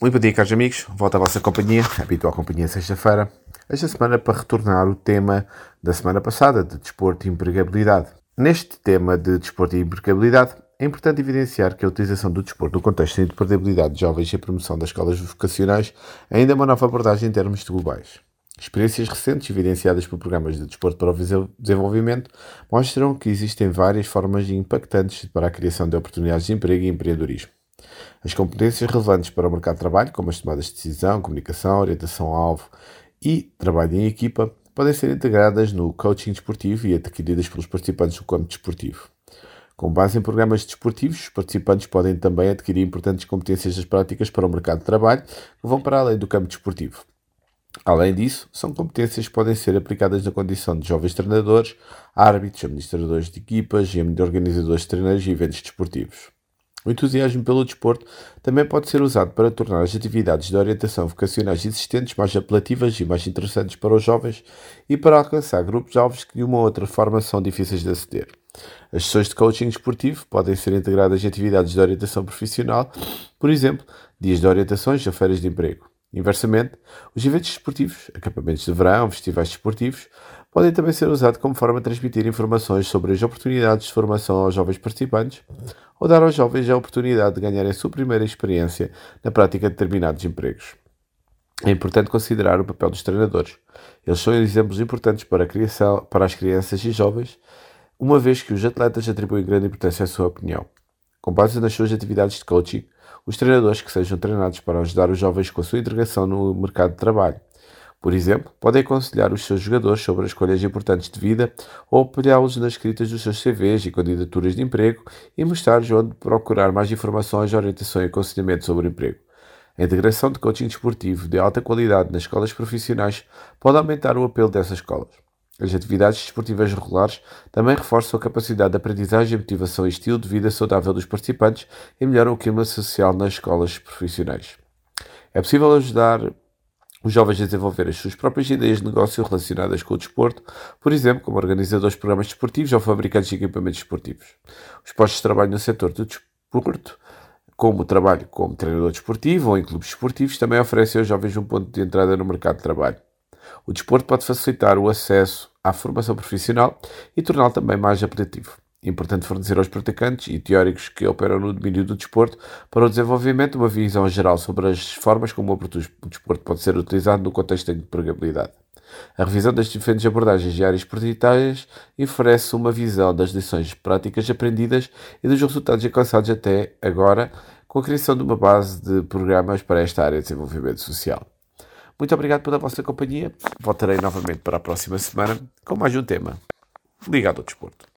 Muito bom dia, caros amigos. Volto à vossa companhia, habitual companhia sexta-feira. Esta semana para retornar o tema da semana passada, de desporto e empregabilidade. Neste tema de desporto e empregabilidade, é importante evidenciar que a utilização do desporto no contexto de empregabilidade de jovens e a promoção das escolas vocacionais ainda é uma nova abordagem em termos globais. Experiências recentes, evidenciadas por programas de desporto para o desenvolvimento, mostram que existem várias formas impactantes para a criação de oportunidades de emprego e empreendedorismo. As competências relevantes para o mercado de trabalho, como as tomadas de decisão, comunicação, orientação alvo e trabalho em equipa, podem ser integradas no coaching desportivo e adquiridas pelos participantes do campo desportivo. Com base em programas desportivos, os participantes podem também adquirir importantes competências das práticas para o mercado de trabalho que vão para além do campo desportivo. Além disso, são competências que podem ser aplicadas na condição de jovens treinadores, árbitros, administradores de equipas e organizadores de treinos e eventos desportivos. O entusiasmo pelo desporto também pode ser usado para tornar as atividades de orientação vocacionais existentes mais apelativas e mais interessantes para os jovens e para alcançar grupos-alvos que de uma ou outra forma são difíceis de aceder. As sessões de coaching esportivo podem ser integradas em atividades de orientação profissional, por exemplo, dias de orientações ou feiras de emprego. Inversamente, os eventos desportivos, acampamentos de verão, festivais desportivos, podem também ser usados como forma de transmitir informações sobre as oportunidades de formação aos jovens participantes ou dar aos jovens a oportunidade de ganharem a sua primeira experiência na prática de determinados empregos. É importante considerar o papel dos treinadores. Eles são exemplos importantes para, criação, para as crianças e jovens, uma vez que os atletas atribuem grande importância à sua opinião. Com base nas suas atividades de coaching, os treinadores que sejam treinados para ajudar os jovens com a sua integração no mercado de trabalho. Por exemplo, podem aconselhar os seus jogadores sobre as escolhas importantes de vida ou apoiá-los nas escritas dos seus CVs e candidaturas de emprego e mostrar-lhes onde procurar mais informações, orientação e aconselhamento sobre o emprego. A integração de coaching desportivo de alta qualidade nas escolas profissionais pode aumentar o apelo dessas escolas. As atividades desportivas regulares também reforçam a capacidade de aprendizagem, motivação e estilo de vida saudável dos participantes e melhoram o clima social nas escolas profissionais. É possível ajudar os jovens a desenvolver as suas próprias ideias de negócio relacionadas com o desporto, por exemplo, como organizadores de programas desportivos ou fabricantes de equipamentos desportivos. Os postos de trabalho no setor do desporto, como o trabalho como treinador desportivo ou em clubes desportivos, também oferecem aos jovens um ponto de entrada no mercado de trabalho. O desporto pode facilitar o acesso à formação profissional e torná-lo também mais apelativo. Importante fornecer aos praticantes e teóricos que operam no domínio do desporto para o desenvolvimento uma visão geral sobre as formas como o desporto pode ser utilizado no contexto de empregabilidade. A revisão das diferentes abordagens de áreas prioritárias oferece uma visão das lições práticas aprendidas e dos resultados alcançados até agora, com a criação de uma base de programas para esta área de desenvolvimento social. Muito obrigado pela vossa companhia. Voltarei novamente para a próxima semana com mais um tema ligado ao desporto.